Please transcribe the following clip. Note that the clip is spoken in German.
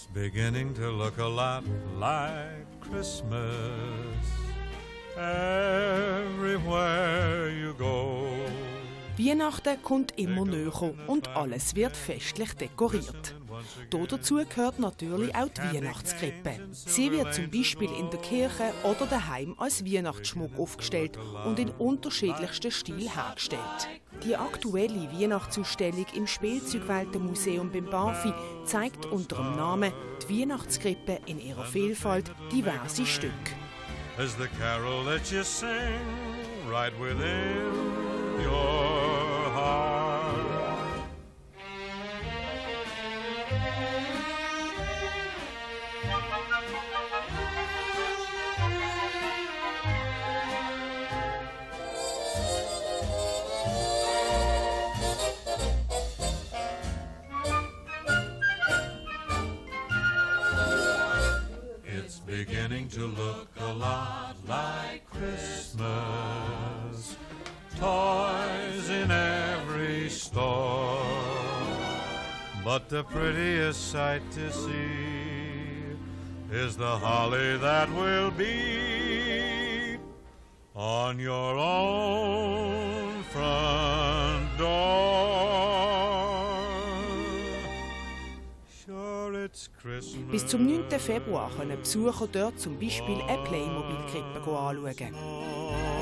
beginning to look a lot like Christmas everywhere. Weihnachten kommt immer näher und alles wird festlich dekoriert. Dazu gehört natürlich auch die Weihnachtskrippe. Sie wird zum Beispiel in der Kirche oder daheim als Weihnachtsschmuck aufgestellt und in unterschiedlichsten Stil hergestellt. Die aktuelle Weihnachtsausstellung im Spielzeugweltenmuseum beim Bafi zeigt unter dem Namen die Weihnachtskrippe in ihrer Vielfalt diverse Stücke. As the carol that you sing right within beginning to look a lot like Christmas. But the prettiest sight to see is the holly that will be on your own front door. Sure, it's. Bis zum 9. Februar können Besucher dort zum Beispiel eine Playmobil-Krippe anschauen.